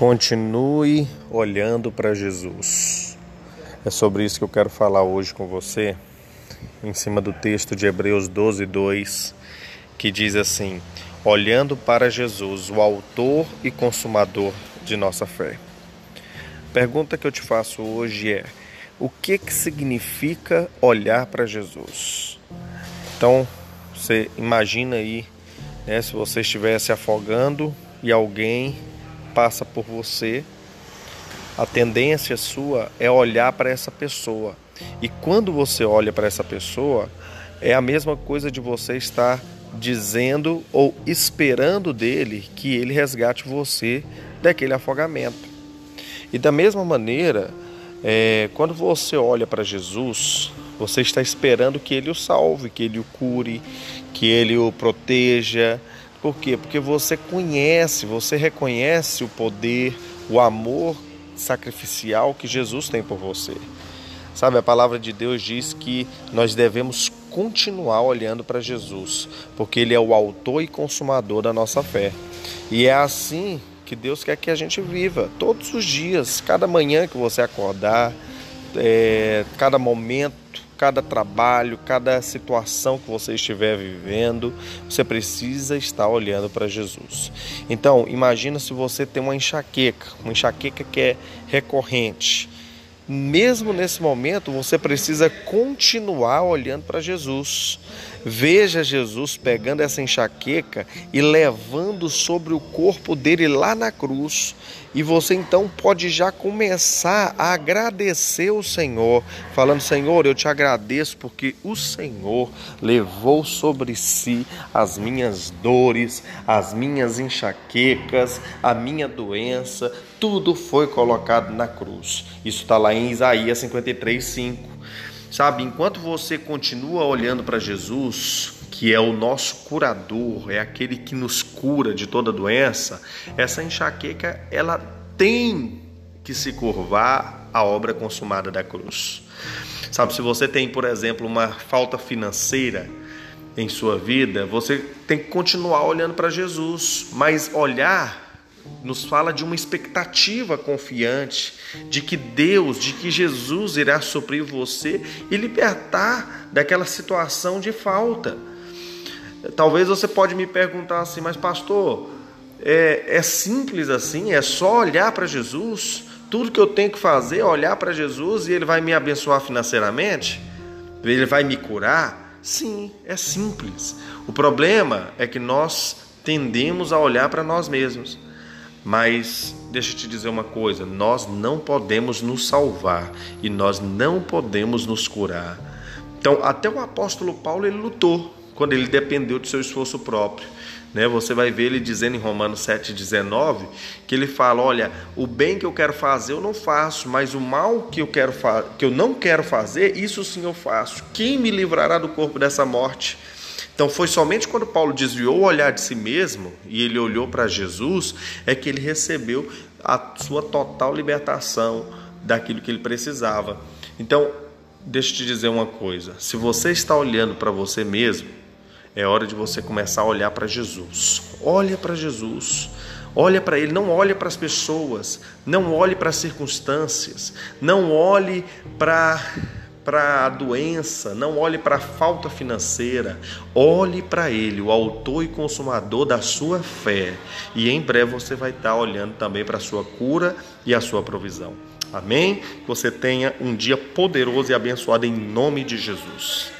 Continue olhando para Jesus. É sobre isso que eu quero falar hoje com você, em cima do texto de Hebreus 12, 2, que diz assim: Olhando para Jesus, o Autor e Consumador de nossa fé. Pergunta que eu te faço hoje é: o que, que significa olhar para Jesus? Então, você imagina aí, né, se você estivesse afogando e alguém passa por você, a tendência sua é olhar para essa pessoa. E quando você olha para essa pessoa, é a mesma coisa de você estar dizendo ou esperando dele que ele resgate você daquele afogamento. E da mesma maneira, é, quando você olha para Jesus, você está esperando que ele o salve, que ele o cure, que ele o proteja, por quê? Porque você conhece, você reconhece o poder, o amor sacrificial que Jesus tem por você. Sabe, a palavra de Deus diz que nós devemos continuar olhando para Jesus, porque Ele é o autor e consumador da nossa fé. E é assim que Deus quer que a gente viva, todos os dias, cada manhã que você acordar, é, cada momento cada trabalho, cada situação que você estiver vivendo, você precisa estar olhando para Jesus. Então, imagina se você tem uma enxaqueca, uma enxaqueca que é recorrente. Mesmo nesse momento, você precisa continuar olhando para Jesus. Veja Jesus pegando essa enxaqueca e levando sobre o corpo dele lá na cruz. E você então pode já começar a agradecer o Senhor, falando: Senhor, eu te agradeço porque o Senhor levou sobre si as minhas dores, as minhas enxaquecas, a minha doença, tudo foi colocado na cruz. Isso está lá em Isaías 53, 5. Sabe, enquanto você continua olhando para Jesus, que é o nosso curador, é aquele que nos cura de toda doença, essa enxaqueca ela tem que se curvar à obra consumada da cruz. Sabe, se você tem, por exemplo, uma falta financeira em sua vida, você tem que continuar olhando para Jesus, mas olhar nos fala de uma expectativa confiante de que Deus, de que Jesus irá suprir você e libertar daquela situação de falta. Talvez você pode me perguntar assim, mas pastor, é, é simples assim? É só olhar para Jesus? Tudo que eu tenho que fazer é olhar para Jesus e Ele vai me abençoar financeiramente? Ele vai me curar? Sim, é simples. O problema é que nós tendemos a olhar para nós mesmos. Mas deixa eu te dizer uma coisa: nós não podemos nos salvar e nós não podemos nos curar. Então, até o apóstolo Paulo ele lutou quando ele dependeu do seu esforço próprio. Né? Você vai ver ele dizendo em Romanos 7,19 que ele fala: Olha, o bem que eu quero fazer eu não faço, mas o mal que eu, quero que eu não quero fazer, isso sim eu faço. Quem me livrará do corpo dessa morte? Então foi somente quando Paulo desviou o olhar de si mesmo e ele olhou para Jesus é que ele recebeu a sua total libertação daquilo que ele precisava. Então, deixa eu te dizer uma coisa: se você está olhando para você mesmo, é hora de você começar a olhar para Jesus. Olha para Jesus. Olha para ele, não olhe para as pessoas, não olhe para as circunstâncias, não olhe para para a doença, não olhe para a falta financeira, olhe para Ele, o autor e consumador da sua fé, e em breve você vai estar olhando também para a sua cura e a sua provisão. Amém? Que você tenha um dia poderoso e abençoado em nome de Jesus.